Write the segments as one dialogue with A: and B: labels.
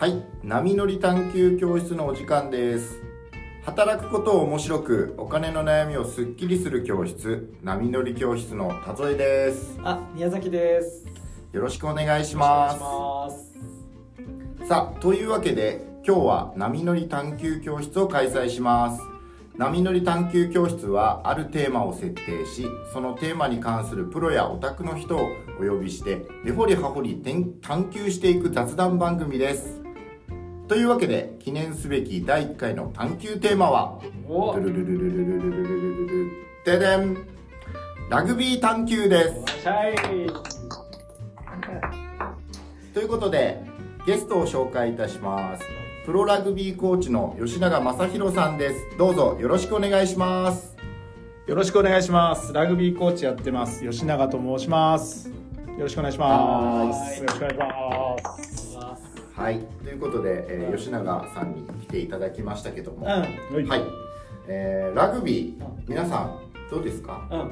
A: はい。波乗り探究教室のお時間です。働くことを面白くお金の悩みをすっきりする教室波乗り教室の田添です。
B: あ、宮崎です。
A: よろしくお願いします。さあというわけで今日は波乗り探究教室を開催します。波乗り探究教室はあるテーマを設定しそのテーマに関するプロやオタクの人をお呼びして根掘り葉掘り探求していく雑談番組ですというわけで記念すべき第1回の探求テーマは
B: お、
A: ルルルルルルルルルルルルルででんラグビー探求です。ということでゲストを紹介いたしますプロラグビーコーチの吉永正弘さんですどうぞよろしくお願いします
C: よろしくお願いします。ラグビーコーチやってます。吉永と申します。よろしくお願いします。よろしくお願いします。
A: はい。ということで、えー吉永さんに来ていただきましたけども、
B: うん、
A: はい、えーラグビー皆さんどうですか、
B: うん、
A: う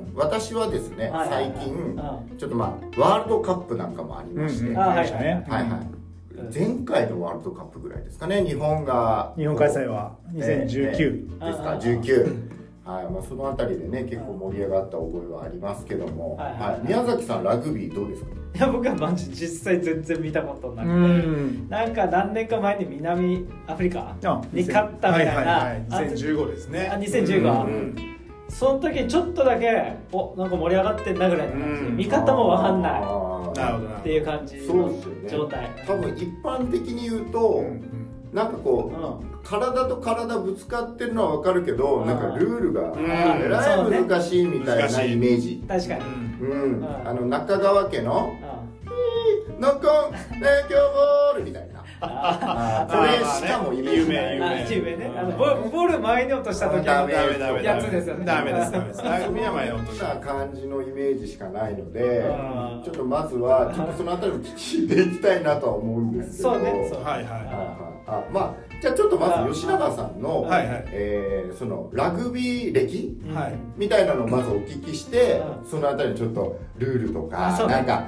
A: ん、私はですね、
B: はいはいはい。
A: 最近
B: うん。
A: ちょっとまあワールドカップなんかもありまして、
C: うん。うん
A: はい
B: あはい
A: はい。
B: うん。
A: 前回のワールドカップぐらいですかね日本が。
C: 日本開催は2019。
A: ですか？
B: ああ
A: 19はい。まあ、そのあたりでね結構盛り上がった覚えはありますけども、
B: はいはい。
A: はい。宮崎さんラグビーどうですか？
B: いや、僕はマジ実際全然見たことな
C: う
B: くて。
C: ん。
B: なんか何年か前に南アフリカ
C: あ
B: に勝ったみたいな。
C: はいはいはい。
B: あ
C: 2015ですね。
B: あ2015
C: うん。
B: その時ちょっとだけ、お、なんか盛り上がってんなぐらい。の感じで、
C: うん。
B: 見方もわかんない。
A: あー。
C: なるほど。な
B: っていう感じ
A: そう
B: の
A: ですよね。
B: 状態。
A: 多分一般的に言うと、
C: うん
A: なんかこう、
B: うん。
A: 体と体ぶつかってるのは分かるけど、
B: うん。
A: なんかルールが
C: ん。
A: えらい難しいみたいなイメージ、
B: 確かに。
A: うん。
B: うん。
A: あの中川家の
B: う「
A: ノッコン勉強ボール」みたいな。
B: あ
A: それしかもイメージない。
C: 有名
B: あ、有名ね。あのボボール前に落とした時の
A: ダメ
C: ダメダメ。
B: やつですよね。
C: ダメですダメです。ラグビーは前の
A: そんな感じのイメージしかないので
B: うん
A: ちょっとまずはちょっとそのあたりも聞いていきたいなとは思うんですけど。
B: そうね
C: はいは
A: はいはい。あまあじゃあちょっとまず吉永さんの、
C: はいはい。
A: えーそのラグビー歴
C: い。はい。
A: みたいなのをまずお聞きして、
B: うん。
A: そのあたりちょっとルールとか、なんか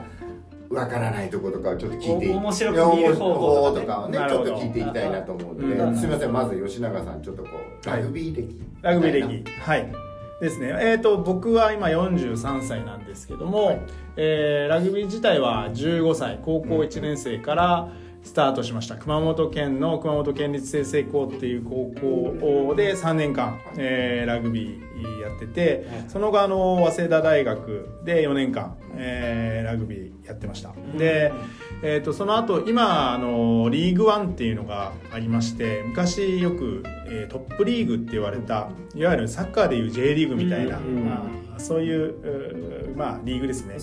A: わからないところとかをちょっと聞いて
B: 面白く見る方法とか
A: をねちょっと聞いていきたいなと思うので、
C: うん
A: すみませんまず吉永さんちょっとこうラグビー歴
C: ラグビー歴。はい。ですね。えっ、と、僕は今43歳なんですけども、
A: はい
C: えーラグビー自体は15歳、高校1年生からスタートしました。熊本県の熊本県立清成高っていう高校で3年間、えーラグビーやってて、
B: はい
C: その後あの、早稲田大学で4年間、えーラグビーやってました。で、えー、とその後今あのリーグワンっていうのがありまして昔よく、えートップリーグって言われたいわゆるサッカーでいう J リーグみたいな、そういうまあ、リーグですね。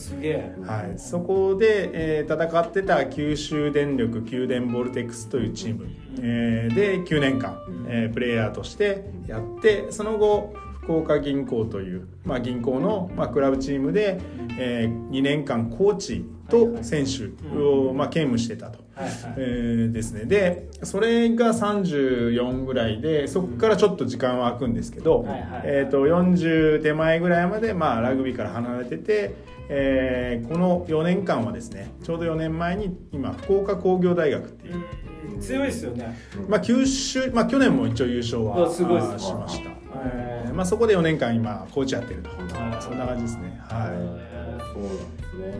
C: はい、そこで、えー戦ってた九州電力九電ボルテックスというチーム、えーで9年間、えープレイヤーとしてやってその後福岡銀行という、まあ、銀行の、まあ、クラブチームで、え2年間コーチと選手を、まあ、兼務してたと。
B: はいはい。
C: えーですね。でそれが34ぐらいでそこからちょっと時間は空くんですけど、
B: はいはい
C: えー、と40手前ぐらいまで、まあ、ラグビーから離れてて、えーこの4年間はですねちょうど4年前に今福岡工業大学っていう、
B: うん。強いですよね。
C: まあ、九州、まあ、去年も一応優勝はしました、えーまあ、そこで4年間今コーチやってると。
B: ー。
C: そんな感じですね。はい。
A: そうなんですね。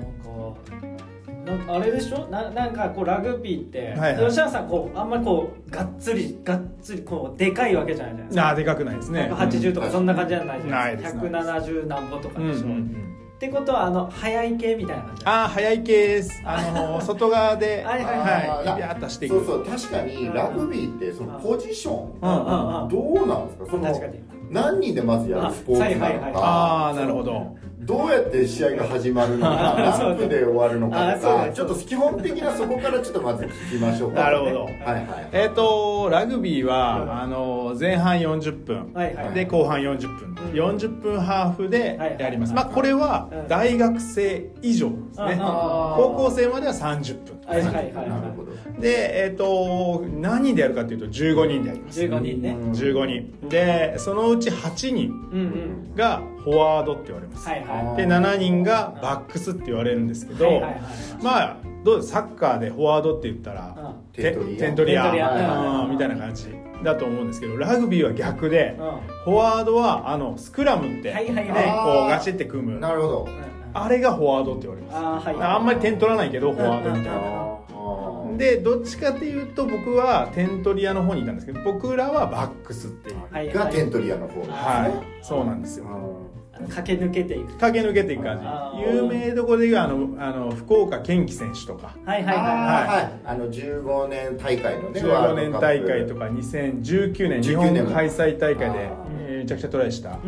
B: なんかなんかあれでしょ？ななんかこうラグビーって、
C: はいはい。
B: 吉永さんこうあんまりこうがっつりがっつりこうでかいわけじゃないじゃないですか。
C: あーでかくないですね。
B: 180とかそんな感じじゃないじゃないですか、
C: ないです。
B: 170何歩とか
C: うん
B: でしょ、
C: うんうん
B: ってことはあの速い系みたいな感じ
C: ああ早い系です。あの 外側で
B: はいはい
C: はい。
A: あー
C: ビャーっとしていく。
A: そうそう確かにラグビーってそのポジション
B: うんうんうん。
A: どうなんですか？その
B: 確かに。
A: 何人でまずやるスポーツなのか、
B: あはいはいはい。
C: ああなるほど
A: どうやって試合が始まるのか 何分で終わるのかとかちょっと基本的なそこからちょっとまず聞きましょうか
C: なるほど。
A: はいはい
C: えっ、とラグビーは、あの前半40分、
B: はいはい。
C: で後半40分、40分ハーフで
B: はい
C: やります、
B: はい。
C: まあこれは
B: うん。
C: 大学生以上ですね、
B: あ
C: 高校生までは30分。
B: はいはいはい
A: なるほど。
C: でえっ、と何人でやるかというと15人でやります。
B: 15人ね。
C: 15人。でそのうち8人がフォワードって言われます、
B: はいはい。
C: で7人がバックスって言われるんですけど、
B: はいはいはい。
C: まあどうですサッカーでフォワードって言ったら、
B: う
C: テ
A: テントリア。
C: テントリア。
B: テントリア。
C: うん。みたいな感じ。だと思うんですけどラグビーは逆で、
B: んうん。
C: フォワードはあのスクラムって、
B: はいはいはい。
C: こうガチって組む。
A: なるほど
C: あれがフォワードって言われます。
B: あーはい。
C: あんまり点取らないけどフォワードみたいな、でどっちかっていうと僕はテントリアの方にいたんですけど僕らはバックスっていう。
B: はい
A: がテントリアの方
C: はい。そうなんですよ。
B: 駆け抜けていく。
C: 駆け抜けていく感じ。有名どころでいうあのあの福岡堅樹選手とか。
B: はいはいはい。
A: あ
B: は
A: い。あの15年大会のね
C: 15年大会と
A: か
C: か2019年日本
A: 19年も
C: 開催大会でめちゃくちゃトライした。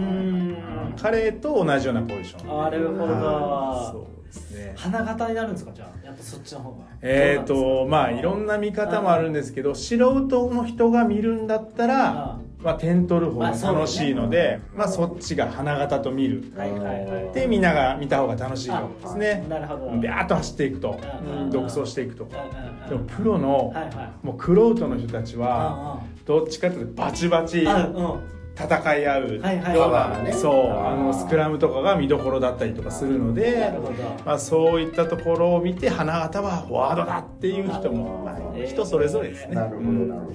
C: 彼と同じようなポジション。
B: なるほ
C: はい
B: ど。
C: そうですね。
B: 花形になるんですかじゃあやっぱそっちの方が。
C: えーとまあいろ
B: なん
C: な見方もあるんですけど素人の人が見るんだったらまあ点取る方が楽しいのでまあそっちが花形と見る。
B: はいはいはい。
C: でみんなが見た方が楽しいかもですね。
B: なるほど。
C: ビャーッと走っていくと。
B: うん
C: 独走していくと。
B: うんうんうん。
C: でもプロの
B: はいはい。
C: もうクロートの人たちはどっちかというとバチバチ
B: うんうんうん
C: 戦い合うそう。
A: あ
C: のスクラムとかが見どころだったりとかするの
B: な
C: でまあそういったところを見て花形はフォワードだっていう人も人それぞれですね。
A: なるほど
C: うん。
A: なるほど。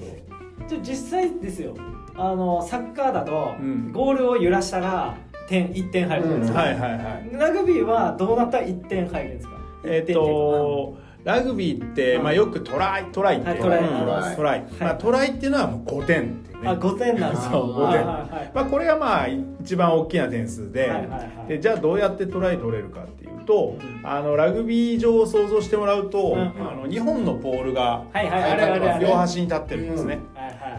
B: じゃあ実際ですよ。あのサッカーだと
C: うん。
B: ゴールを揺らしたら点1点入るじゃないですか、
C: はいはいはい。
B: ラグビーはどうなったら1点入るんですか？
C: えっ、とラグビーって、
B: うん
C: まあ、よくトライトライって、
B: はいトライ。
C: うん
A: トライ。
C: トライ。まあ、トライっていうのはもう5点っていうね。
B: あ5点なんです
C: そう5点。まあ、これがまあ一番大きな点数で,、
B: はいはいはい。
C: でじゃあどうやってトライ取れるかっていうと、
B: うん。
C: あのラグビー場を想像してもらうと、あの2本のポールが両端に立ってるんですね、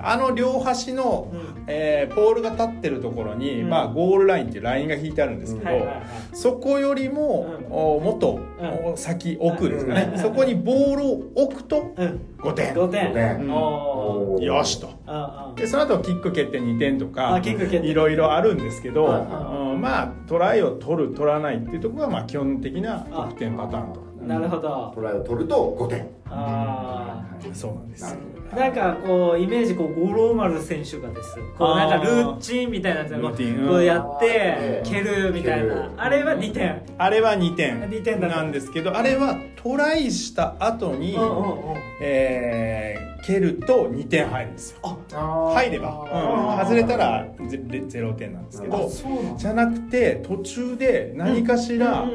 C: あの両端の、
B: うん。
C: えーポールが立ってるところに、
B: うん。
C: まあ、ゴールラインっていうラインが引いてあるんですけど、
B: はいはいはい。
C: そこよりも、
B: うん。
C: おもっと、
B: うん。
C: お先奥ですかね、
B: うん。
C: そこにボールを置くと
B: うん。
C: 5点、
B: 5点。
A: 5点。
C: うん
B: おー
C: よしと。
B: あ
C: でその後キック蹴って2点とかいろいろあるんですけど、
B: うん
C: うんまあトライを取る取らないっていうところがまあ基本的な得点パターンと。
B: あなるほど。
A: トライを取ると5点
B: あ
C: そうなんです。
A: な
B: んかこうイメージこう五郎丸選手がです。こうなんかルーチンみたいなやつ
C: ルーティン。
B: こうやって
A: うん。
B: 蹴るみたいな。あれは2点。
C: あれは2点
B: 2点だ
C: なんですけどあれはトライした後に、
B: うんうんうん。
C: えー蹴ると2点入るんですよ。入れば、うん、外れたらゼ0点なんですけどじゃなくて途中で何かしら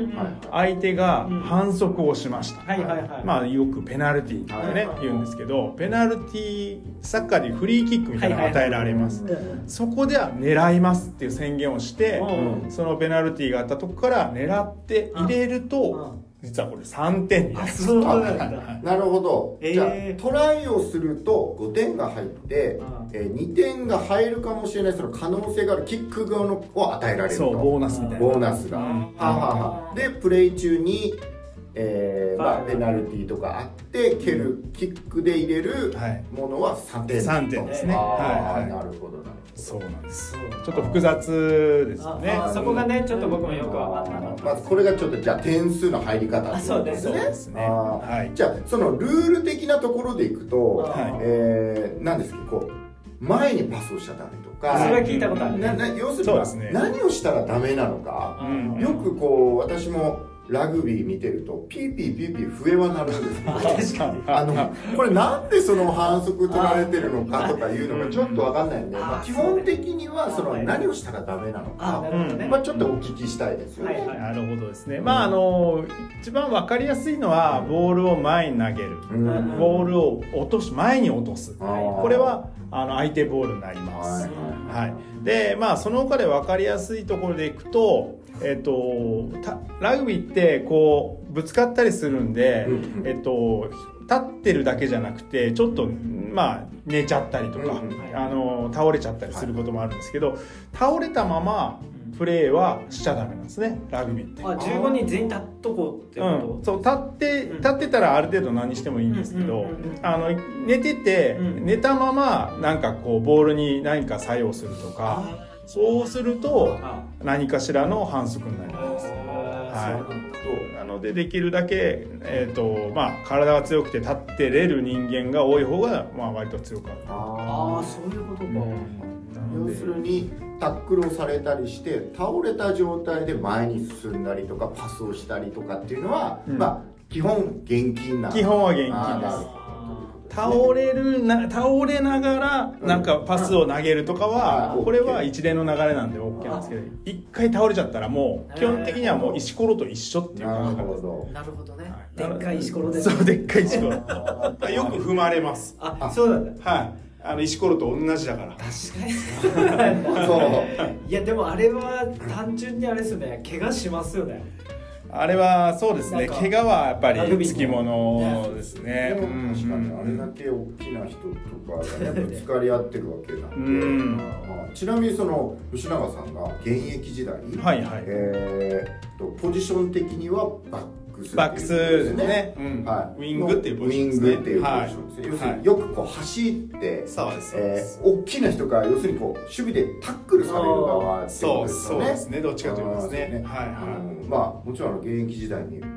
C: 相手が反則をしました、
B: はいはいはい。
C: まあよくペナルティーってね、
A: はい。
C: 言うんですけどペナルティーサッカーでいうフリーキックみたいなのが与えられます、そこでは狙いますっていう宣言をして、
B: うん。
C: そのペナルティーがあったとこから狙って入れると、実はこれ3点にな
B: あ
C: ります
B: そうなんだ。
A: なるほど、
B: えー。
A: じゃあトライをすると5点が入って、
B: うん。
A: えー2点が入るかもしれないその可能性があるキック側のを与えられると。
C: そうボーナスみたいな。
A: ボーナスが、
C: うん。
A: はあはあは。あでプレイ中に、えーまあ、
B: はい
A: ペナルティーとかあって蹴るキックで入れる
C: はい。
A: ものは3点。
C: 3点ですね。はいはい。
A: なるほどなる
C: そうなんです。ちょっと複雑ですよね
B: あそこがねちょっと僕もよくわかんなかった
A: まずこれがちょっとじゃあ点数の入り方ね。
C: そうですね。
A: あー。
C: はい。
A: じゃあそのルール的なところでいくと、
B: はい。
A: えー、なんですけどこう前にパスをしちゃダメとか、
B: それは聞いたことある
A: なな要するに、
C: ね。
A: 何をしたらダメなのか、
C: うん。
A: よくこう私もラグビー見てるとピーピーピーピー笛は鳴るんですけど
B: 確かに。
A: あのこれなんでその反則取られてるのかとかいうのがちょっとわかんないんで、まあ、基本的にはその何をしたらダメなのか、まあ、ちょっとお聞きしたいですよね。
B: はいはい。
C: なるほどですね。まああの一番わかりやすいのはボールを前に投げる。
A: うん。
C: ボールを落とす。前に落とす。これはあの相手ボールになります、
A: はい
C: はい、でまあその他で分かりやすいところでいくと,、えっとたラグビーってこうぶつかったりするんで、えっと立ってるだけじゃなくてちょっとまあ寝ちゃったりとか、あの倒れちゃったりすることもあるんですけど、倒れたままプレーはしちゃダメなんですねラグビーって。
B: あ15人全員立っとこうってこ
C: うん、そう立って
B: うん。
C: 立ってたらある程度何してもいいんですけど、寝てて、
B: うん。
C: 寝たままなんかこうボールに何か作用すると
B: と
C: かそうすると
B: あ。
C: 何かしらの反則になります。
B: は
C: そうなのでできるだけ、えーとまあ、体が強くて立ってれる人間が多い方が、まあ、割と強くある。
B: ああそういうことか、
C: なので
A: 要するにタックルをされたりして倒れた状態で前に進んだりとかパスをしたりとかっていうのは、
C: うん。
A: まあ基本現金な
C: 基本は現金です。倒れるな倒れながらなんかパスを投げるとかは
A: うん
C: これは一連の流れなんで OK なんですけど一回倒れちゃったらもう基本的にはもう石ころと一緒っていう
A: なる
C: 感覚。です
A: ほど。
B: なるほどね、
C: はい。
B: でっかい石ころで。
C: そうでっかい石ころ。よく踏まれます。
B: あそうなんだ。
C: はいあの石ころと同じだから。
B: 確かに。
A: そう。
B: いやでもあれは単純にあれですよね。怪我しますよね。
C: あれはそうですね。怪我はやっぱりつきものですね。
A: でも
C: うん。
A: 確かにあれだけ大きな人とかがねぶつかり合ってるわけなんで、
C: うん。
A: まあちなみにその吉永さんが現役時代、
C: はいはい。
A: えーっとポジション的にはバッ
C: バックス。ですね。うん。
A: はい、
C: ウィングっていうポジションですね。
A: ウィングっていうポジション。ですね、要するによくこう走って、
C: そうです。
A: え
C: す
A: ー、大きな人が要するにこう守備でタックルされる側ってこと
C: そう
A: ですよね。
C: そうですね。どっちかというとですね。はいはい。
A: うん。まあもちろんあの現役時代にこ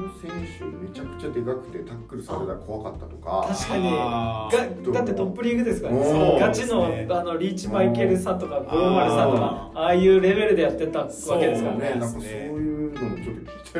A: の選手めちゃくちゃでかくてタックルされたら怖かったとか。
B: 確かに。
C: あ
B: がだってトップリーグですからね。ガチの,、あのリーチマイケルさんとか五郎丸さんとかああいうレベルでやってたわけですから
A: ね。
B: ね。
A: なんかそういう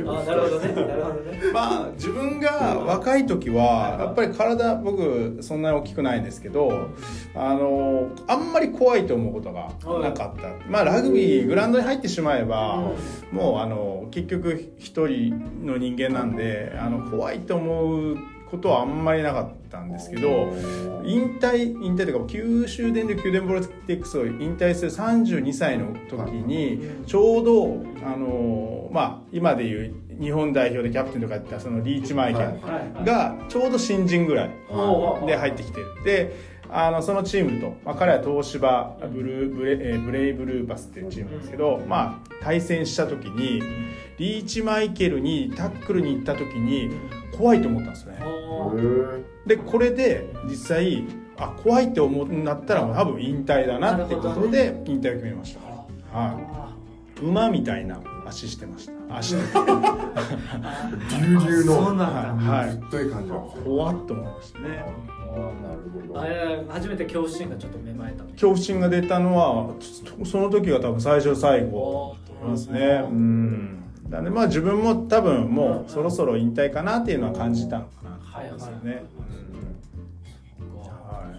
A: っと聞きたい
B: あなるほどね。なるほどね。
C: まあ自分が若い時はやっぱり体僕そんなに大きくないんですけどあのあんまり怖いと思うことがなかった。まあラグビーグラウンドに入ってしまえばもうあの結局一人の人間なんであの怖いと思うことはあんまりなかったんですけど引退引退というか九州電力九電ボルテックスを引退する32歳の時にちょうどあのまあ今でいう日本代表でキャプテンとかやったそのリーチマイケルがちょうど新人ぐらいで入ってきてる。であのそのチームと、まあ、彼は東芝ブルーブレえーブレイブルーパスっていうチームなんですけど、まあ、対戦した時にリーチマイケルにタックルに行った時に怖いと思ったんですよね。でこれで実際あ怖いって思うんだったらもう多分引退だなってことで引退を決めました、は
B: あ
C: い、馬みたいな足してました。足で。
A: 流々の。
B: そうなんだ。
C: はい。
A: 太い。感じ
C: 怖っと思いましたね。
A: あーなるほど。
B: あれ初めて恐怖心がちょっと芽生えた
C: 恐怖心が出たのはその時が多分最初最後だと思いますね。うんなんでまあ自分も多分もうそろそろ引退かなっていうのは感じたのかな。と思いますよね、は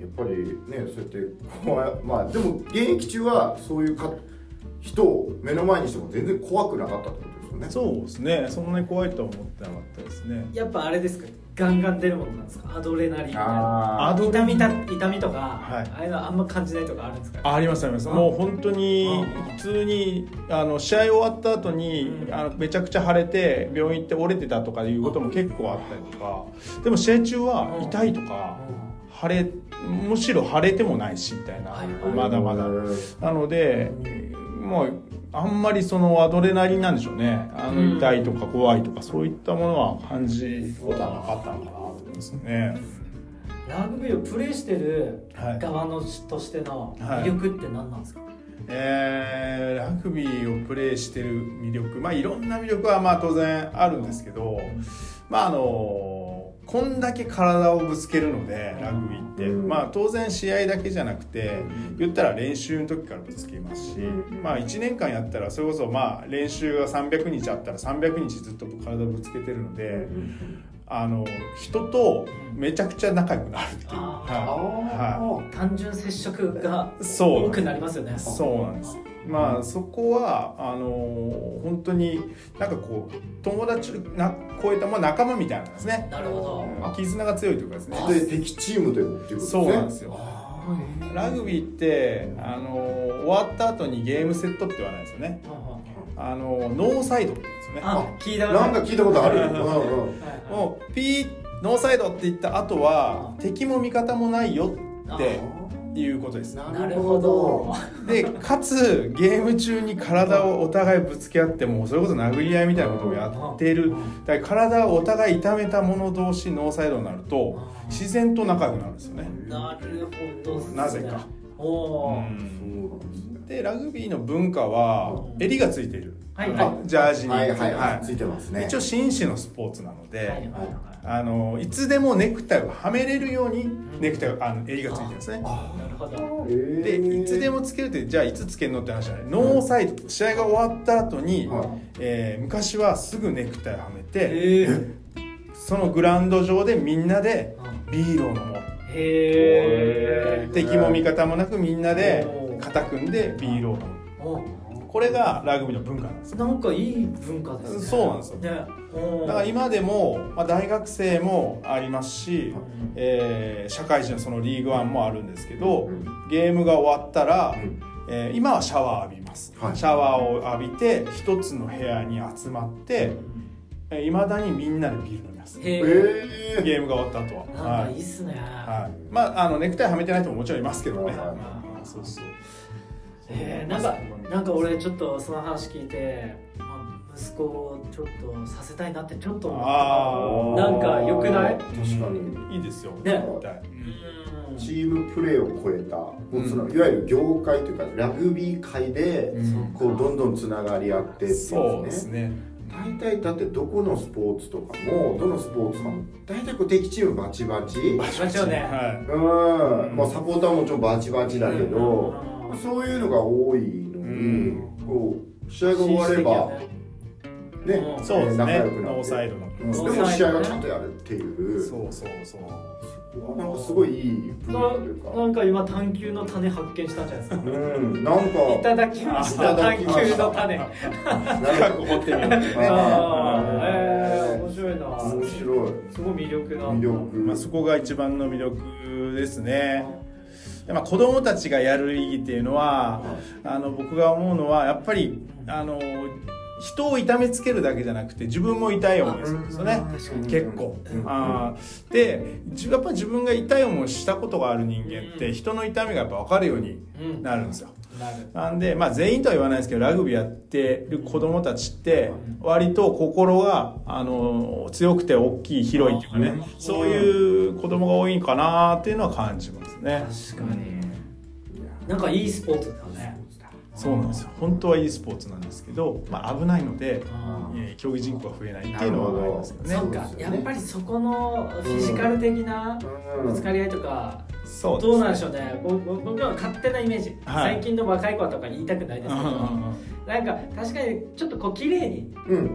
A: やっぱりねそうやって怖いまあでも現役中はそういうか人を目の前にしても全然怖くなかったってことですよね。
C: いそうですね。そんなに怖いとは思ってなかったですね。
B: やっぱあれですか？ガンガン出るものなんですか？アドレナリンみたいな。
A: あ
B: 痛みた痛みとか、
C: はい。
B: ああいうのあんま感じないとかあるんですか？
C: あありますあります。もう本当に普通にあの試合終わった後に
B: うん。
C: あのめちゃくちゃ腫れて病院行って折れてたとかいうことも結構あったりとか。でも試合中は痛いとか腫れむしろ腫れてもないしみたいな。
B: はい
A: ー
C: まだまだ。なのでもうあんまりそのアドレナリンなんでしょうね。あ
B: うん。
C: の痛いとか怖いとかそういったものは感じることはなかったのかなと思いますね。
B: ラグビーをプレーしてる
C: はい
B: 側のとしての魅力って何なんですか、
C: えーラグビーをプレーしてる魅力。まあいろんな魅力はまあ当然あるんですけどまああのこんだけ体をぶつけるのでラグビーって、
A: うん。
C: まあ当然試合だけじゃなくて言ったら練習の時からぶつけますし、
A: うん。
C: まあ1年間やったらそれこそまあ練習が300日あったら300日ずっと体をぶつけてるのであの人とめちゃくちゃ仲良くなるっていう、
B: あ
C: は
A: あ
B: 単純接触が
C: い、そう
B: 多くなりますよね。
C: そうなんですまあそこはあの本当になんかこう友達な超えた、まあ、仲間みたいなんですね。
B: なるほど。
C: 絆が強いというかですね。
A: あで敵チームでもっていうことですね。
C: そうなんですよ。ラグビーってあの終わった後にゲームセットって言わないですよね。あのノーサイドって言うんですよね。
B: あ聞いたこと
A: なんか聞いたことある。うん
C: もうピーノーサイドって言った後は敵も味方もないよっていうことです。
B: なるほど。
C: でかつゲーム中に体をお互いぶつけ合ってもうそれこそ殴り合いみたいなことをやっているだから体をお互い痛めた者同士ノーサイドになると自然と仲良くなるんですよね。
B: なるほどっすね。
C: なぜか。
B: お
C: う
A: で
C: ラグビーの文化は襟がついてる、
B: はい
C: あのジャージに、
A: はいはい。はい。ついてますね。
C: 一応紳士のスポーツなので、
B: はいはいはい
C: あのいつでもネクタイをはめれるようにネクタイあの襟がついてるんですね。
B: なるほど。
C: でいつでもつけるってじゃあいつつけるのって話じゃない。ノーサイド試合が終わった後に、
A: はい。
C: えー昔はすぐネクタイをはめてそのグラウンド上でみんなでビールを飲もう。
B: へえ
C: 敵も味方もなくみんなで肩組んでビールを飲むこれがラグビーの文化なんですよ。
B: なんかいい文化ですね。
C: そうなんですよ。
B: ね。
C: だから今でも、まあ、大学生もありますし、えー社会人のそのリーグワンもあるんですけど、
A: うん。
C: ゲームが終わったら、
A: うん。
C: えー今はシャワー浴びます、
A: はい。
C: シャワーを浴びて一つの部屋に集まっていま、未だにみんなでビール飲みます。ゲームが終わった後は。
B: なんかいい
C: い
B: っすね。
C: はい、まああのネクタイはめてない人ももちろんいますけどね、
A: はいはい
C: そうそう。
B: えー、なんかなんか俺ちょっとその話聞いて、まあ、息子をちょっとさせたいなってちょっと思
C: あ
B: った。なんか良くない？
A: 確かに。
C: いいですよ。
B: ね。
A: チームプレーを超えた、もうそのいわゆる業界というかラグビー界で、
C: うん。
A: こうどんどんつながり合ってっていう
C: そう
A: で
C: すすね。
A: 大体だってどこのスポーツとかもどのスポーツかも大体こう敵チームバチバチ。
B: バチバチよね。
C: は
A: うん、まあサポーターももちろんバチバチだけど、
B: うん。
A: そういうのが多いこう試合が終わればね。
C: そうですね。
A: 仲良くなって。でも試合はちゃんとやるっていう。
C: そうそうそう。
A: なんかすごいいい文化というか。
B: ななんか今探求の種発見したんじゃないですか。
A: うん。なんか
B: いただきまし
A: い
B: た探求の種。
A: なん
C: 深く掘ってみるってね
B: えー、面白いな。
A: 面白い。
B: すごい魅力な。
A: 魅力、
C: まあ、そこが一番の魅力ですね。でまあ、子供たちがやる意義っていうのはあの僕が思うのはやっぱりあの人を痛めつけるだけじゃなくて自分も痛い思いするんですよね。
A: うん
C: 結構。
A: うん。
C: あー。でじやっぱり自分が痛い思いしたことがある人間って人の痛みがやっぱ分かるように
B: うん
C: なるんですよ
B: な
C: んで、まあ、全員とは言わないですけどラグビーやってる子供たちって割と心があの強くて大きい広いっていうかね。
A: うん
C: そういう子供が多いかなっていうのは感じますね。
B: 確かに。なんかいいスポーツだね。
C: そうなんですよ。本当はいいスポーツなんですけど、まあ、危ないので、競技人口が増えないっていうのはありますよね。
B: そうか。やっぱりそこのフィジカル的な
A: うん。
B: ぶつかり合いとか
C: そう
B: どうなんでしょうね。僕僕は勝手なイメージ、
C: はい。
B: 最近の若い子とか言いたくないですけど。
C: うんうんうん。
B: なんか確かにちょっとこう綺麗に
A: うん。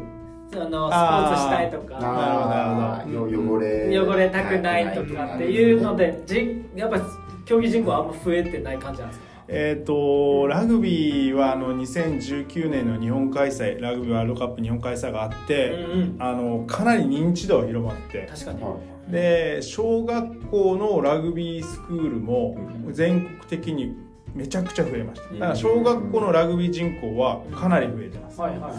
B: あのスポーツしたいとか。
A: あーよ汚れ
B: 汚れたくないとかっていうのでじやっぱ競技人口はあんま増えてない感じなんですか？
C: えー、とラグビーはあの2019年の日本開催ラグビーワールドカップ日本開催があって、
B: うんうん。
C: あのかなり認知度が広まって。
B: 確かに、
A: は
C: で小学校のラグビースクールも全国的にめちゃくちゃ増えました。だから小学校のラグビー人口はかなり増えてます。
B: はいはいはい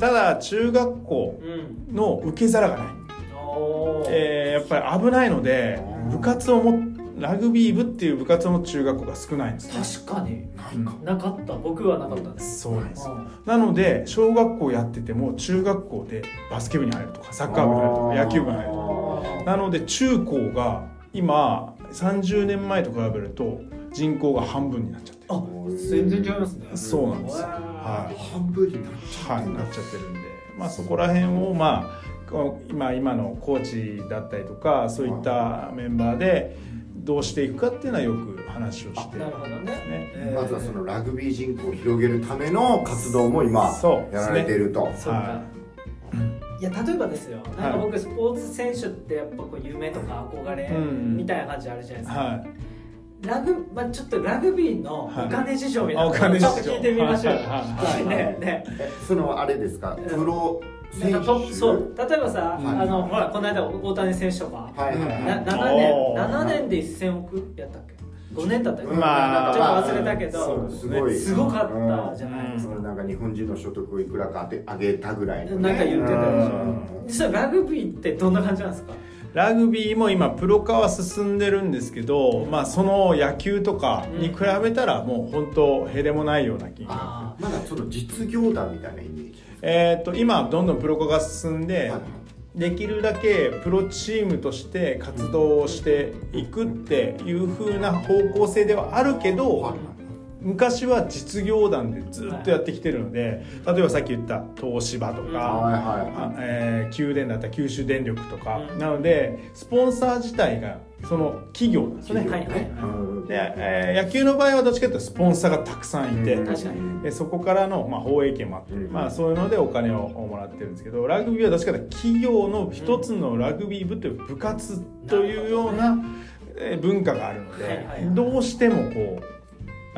C: ただ中学校
B: うん
C: の受け皿がない、えーやっぱり危ないので部活をもラグビー部っていう部活を持つ中学校が少ないんですね。
B: 確かに。
A: ないか
B: なかった。僕はなかったです。
C: そうなんです。
B: うん。
C: なので小学校やってても中学校でバスケ部に入るとかサッカー部に入るとか野球部に入るとか。なので中高が今30年前と比べると人口が半分になっちゃってる。
B: あ全然違いますね。
C: そうなんですはい。
A: 半分になっちゃ
C: はい、
A: ってんだ。
C: なっちゃってるんで、まあ、そこら辺を、まあ、今今のコーチだったりとかそういったメンバーでどうしていくかっていうのはよく話をして
B: なるほどね。
C: ね
B: えー
A: まずはそのラグビー人口を広げるための活動も今やられていると。
B: そうか、、
C: はい。
B: や例えばですよなんか僕スポーツ選手ってやっぱこう夢とか憧れ
C: うん
B: みたいな感じあるじゃないですか、
C: はい。
B: ラグまあ、ちょっとラグビーのお金事情みたいなのを
C: はいあお金事情。
B: ちょっと聞いてみましょう。よ、
C: はい。はい。
A: はい。
B: ねね。
A: えそのあれですか？プロ選手
B: なん例えばさ、
A: はい。
B: あのほらこの間大谷選手とか、
A: はいはい
B: な
A: はい。
B: 7年
C: おー。
B: 7年で1000億やったっけ？5年だったっけ、
C: まあ。
B: ちょっと忘れたけど、
C: そうですね。
A: すごい
B: すごかったじゃないですか、
A: うん。なんか日本人の所得をいくらか上げたぐらいのね。
B: なんか言ってたでしょ
A: うん。
B: 実はラグビーってどんな感じなんですか？
C: ラグビーも今プロ化は進んでるんですけど、まあ、その野球とかに比べたらもう本当へでもないような金額
B: あ
A: まだその実業団みたいなイメージ
C: えー、と今どんどんプロ化が進んで、
A: はい。
C: できるだけプロチームとして活動をしていくっていう風な方向性ではあるけど、
A: はい
C: 昔は実業団でずっとやってきてるので、例えばさっき言った東芝とか、
A: はいはい
C: あえー宮電だったら九州電力とか、
B: うん。
C: なのでスポンサー自体がその企業なんですよね。
B: はいはい
C: で、えー野球の場合はどっちかというとスポンサーがたくさんいて、
A: うん。
B: 確かに。
C: でそこからの、まあ、放映権もあって、
A: うん。
C: まあ、そういうのでお金をもらってるんですけどラグビーはどっちかというと企業の一つのラグビー部という部活というようなえー文化があるので、どうしてもこう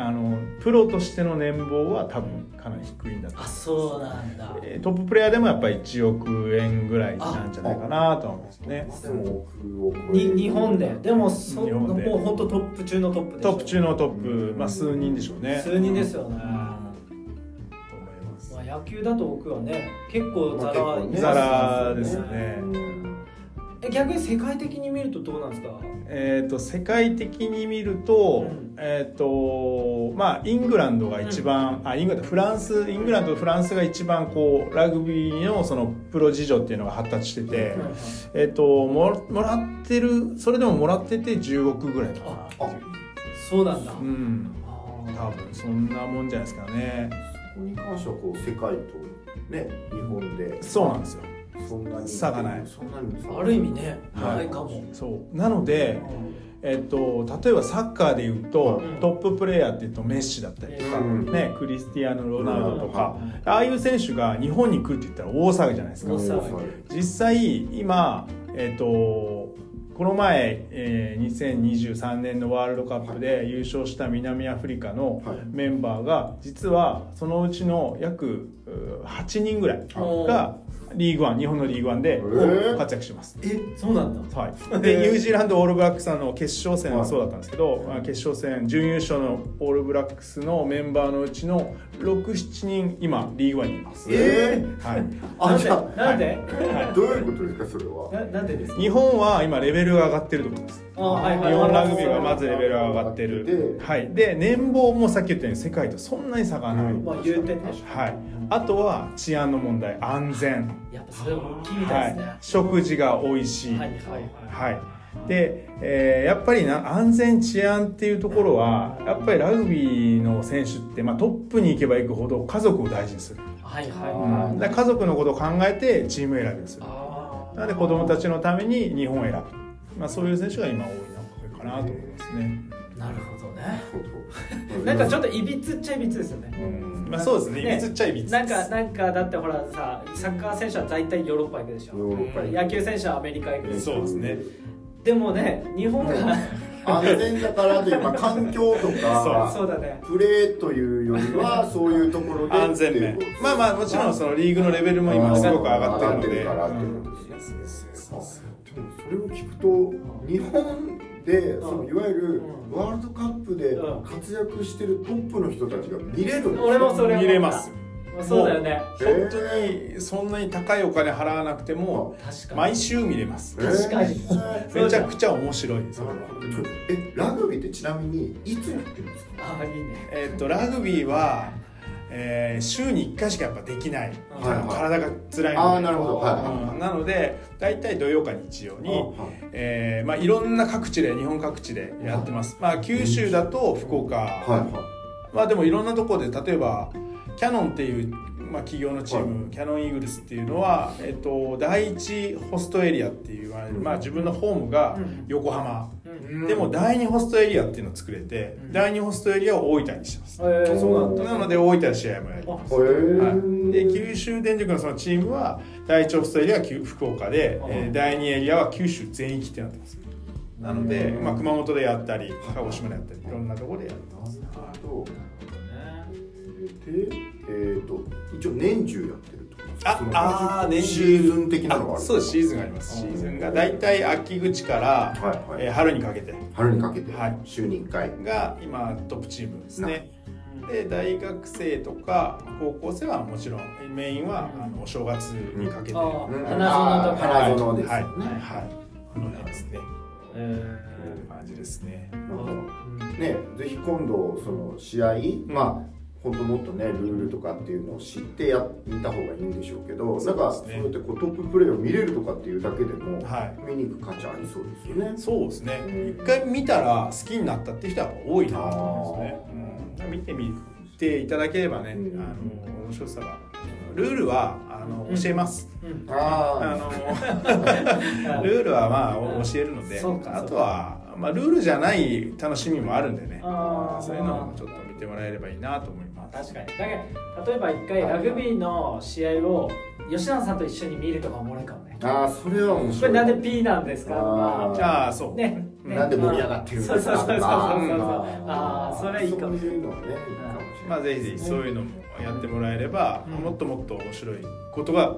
C: あのプロとしての年俸は多分かなり低いんだと思い
B: あ
C: ます。
B: そうなんだ。
C: えートッププレイヤーでもやっぱり1億円ぐらいなんじゃないかなと思いますね。
A: でも
B: 日本で。でもそ
C: 日本で。
B: もう本当トップ中のトップでしょ。
C: トップ中のトップ、まあ、数人でしょうね。
B: 数人ですよね、
C: うん。と思います。
B: まあ、野球だと奥はね結構ザラは
A: まあ結構ね。
C: ザラですよね。
A: うん
B: え逆に世界的に見るとどうなんですか？
C: えー、と世界的に見ると,、
B: うん。
C: えーとまあ、イングランドが一番、あイングランドフランスイングランドとフランスが一番こうラグビーのそのプロ事情っていうのが発達してて、えー、とももらってるそれでももらってて10億ぐらいか。な
A: あ
B: そうなんだ、
C: うん。多分そんなもんじゃないですかね。
A: そこに関してはこう世界とね日本で。
C: そうなんですよ
A: そんなに。
C: 差がない。
A: そんなに差。が
B: ある意味ね、
C: はい。
B: ないかも、
C: そう。なので、えっと、例えばサッカーでいうと、
B: うん。
C: トッププレーヤーっていうとメッシだったりとか、
A: うん。
C: ね、クリスティアーノ・ロナウドとか、
B: うん。
C: ああいう選手が日本に来るって言ったら大騒ぎじゃないですか。
B: 大騒ぎ。
C: 実際今、えっと、この前、えー2023年のワールドカップで優勝した南アフリカの
A: はい。
C: メンバーが実はそのうちの約う8人ぐらいがリーグワン日本のリーグワンで
A: ー。
C: 活躍してます。
B: えそうなんだ。
C: はい、でニュージーランドオールブラックスの決勝戦はそうだったんですけど、まあ決勝戦準優勝のオールブラックスのメンバーのうちの67人今リーグワンにいます、
A: え
C: はい、
B: なんで
A: あじゃあ
B: なんで？
A: どういうことですかそれは？
B: ななんでですか？
C: 日本は今レベルが上がってるところです。
B: あはいはい。
C: 日本ラグビーがまずレベルが上がってる。
A: で
C: はい、で年俸もさっき言ったように世界とそんなに差がない、
A: うん
B: まあ言うてね
C: はい、あとは治安の問題安全、
B: やっぱそれ大きいみた
C: はいい
B: ですね、
C: 食事が美味しい、
B: はいはいはい。
C: はい、で、えーやっぱりな安全治安っていうところはやっぱりラグビーの選手って、まあ、トップに行けば行くほど家族を大事にする、
B: はいはい。
A: あ
B: はい
C: だから家族のことを考えてチーム選びをする。
B: あ
C: なので子供たちのために日本を選ぶ、まあ、そういう選手が今多いのかなと思いますね、
B: ーなるほどね。
A: ほど。
B: なんかちょっといびつっちゃいびつですよね。
A: うん
C: まあ、そうですね。いびつっちゃいびつ
B: なんかなんかだってほらさサッカー選手は大体ヨーロッパ行くでしょ
A: ヨーロッパ行く
B: 野球選手はアメリカ行くでしょ。
C: そうですね。
B: でもね日本が
A: 安全だからという、まあ、環境とか
B: そうだね。
A: プレーというよりは そういうところで
C: 安全面。まあまあもちろんそのリーグのレベルも今すごく上がってるので。
A: でもそれを聞くと日本でそのいわゆるワールドカップで活躍してるトップの人たちが見れるんです
B: 俺もそれ
C: 見れます。
B: そうだよね。
A: えー。
C: 本当にそんなに高いお金払わなくても毎週見れます。
A: えー
B: 確かに。
C: めちゃくちゃ面白い。です
A: なるほどちょえラグビーってちなみにいつやってるんですか？
B: ああいいね。
C: えっとラグビーは、えー週に1回しかやっぱできない、
B: はい
A: はい。
C: 体が辛いので。
A: ああなるほど。はい
C: なので大体土曜か日曜に、
A: はい
C: えーまあ、いろんな各地で日本各地でやってます、まあ、九州だと福岡、
A: はいは
C: まあでもいろんなところで例えばキャノンっていう、まあ、企業のチーム、
A: は
C: キャノンイーグルスっていうのは、えっと、第一ホストエリアっていう、まあ、自分のホームが
B: うん。
C: 横浜、でも第二ホストエリアっていうのを作れて、
B: うん。
C: 第二ホストエリアを大分にしてます、
B: えー、そうなんだ。
C: なので大分で試合もやり
B: あ
C: ます。
A: へー。
C: はい、で九州電力のそのチームは第一ホストエリアは九福岡で、えー第2エリアは九州全域ってなってます。なので、まあ、熊本でやったり鹿児島でやったりいろんなところでやってます
A: なるほどでえっ、と一応年中やってる
C: ああー年中。
A: シーズン的なのがある
C: あそうですシーズンがあります。シーズンが。大体秋口から、
A: はいはい。
C: えー春にかけて。
A: 春にかけて。
C: はい。
A: 週に1回、
C: が今トップチームですね。で大学生とか高校生はもちろんメインはあのお正月にかけて、
B: あ
C: はい
A: うん。
B: 花園とか。
A: 花園ですよね。
C: はい。はい。はいですね。
B: え
C: 感じですね。
A: ねぜひ今度その試合、まあ本当もっとねルールとかっていうのを知ってや見た方がいいんでしょうけどなんか
C: そう
A: やってこうトッププレーを見れるとかっていうだけでも、
C: は
A: 見に行く価値ありそうですよね。
C: そうですね。一回見たら好きになったっていう人は多いなと思いますね、見てみていただければね、
A: うん。
C: あの面白さが。ルールはあの
B: うん。
C: 教えます、
B: うん。
C: あ
A: あ
C: の ルールはまあ教えるので
B: そうか
C: あとは、まあ、ルールじゃない楽しみもあるんでね。そういうのもちょっと見てもらえればいいなと思います
B: 確かに。だけど例えば一回ラグビーの試合を吉永さんと一緒に見るとかもおるかもね。
A: ああそれは面
B: こ
A: 白い。
B: れなんで P なんですか？とか
C: じゃあそう、
B: ね。ね。
A: なんで盛り上がってるんですか？
B: そうそうそうそうそう
A: あ
B: あーそれいいかも。
A: そういうのねいいかもしれない。
C: まあぜひぜひそういうのもやってもらえれば、
B: うん。
C: もっともっと面白いことが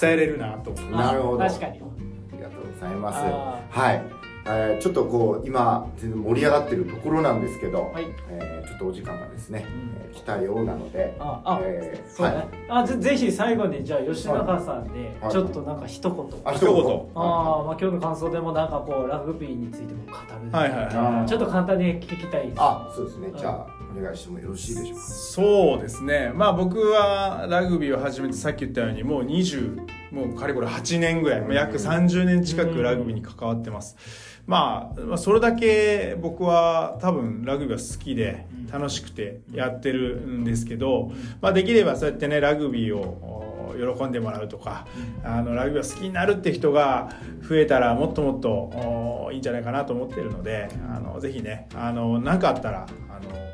C: 伝えれるなと思います
A: なるほど。
B: 確かに。
A: ありがとうございます。
B: あ
A: はい、えーちょっとこう今全然盛り上がってるところなんですけど、
B: はい。
A: えーちょっとお時間がですね、
B: うん。
A: えー来たようなので
B: ああ
A: えー
B: そうね、
A: はい。
B: あぜぜひ最後にじゃあ吉永さんで
A: はい。
B: ちょっとなんか一言、
A: あ
C: 一言。
B: あーまあ今日の感想でもなんかこうラグビーについても語る、
C: はいはいはい。
B: ちょっと簡単に聞きたいです。
A: あそうですね。じゃあお願いしてもよろしいでしょうか。
C: そうですね。まあ僕はラグビーを始めてさっき言ったようにもう20もうかれこれ8年ぐらい、まあ約30年近くラグビーに関わってます、まあまあそれだけ僕は多分ラグビーは好きで楽しくてやってるんですけど、まあ、できればそうやってねラグビーをお喜んでもらうとかあのラグビーを好きになるって人が増えたらもっともっとおいいんじゃないかなと思ってるのであのぜひねあの何かあったらあの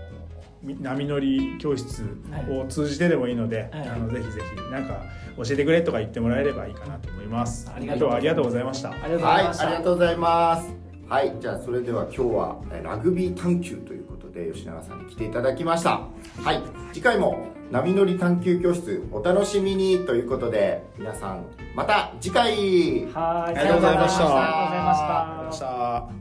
C: み波乗り教室を通じてでもいいので、
B: はい。
C: あのぜひぜひなんか教えてくれとか言ってもらえればいいかなと思います。
B: ありがとう。
C: ありがとうございました。
B: ありがとうござ
A: はいい
B: ました、
A: ありがとうございます。はいじゃあそれでは今日はえーラグビー探求ということで吉永さんに来ていただきました。はい次回も波乗り探求教室お楽しみにということで皆さんまた次回。
B: はい。
C: ありがとうございました。
B: ありがとうございました。
C: ありがとうございました。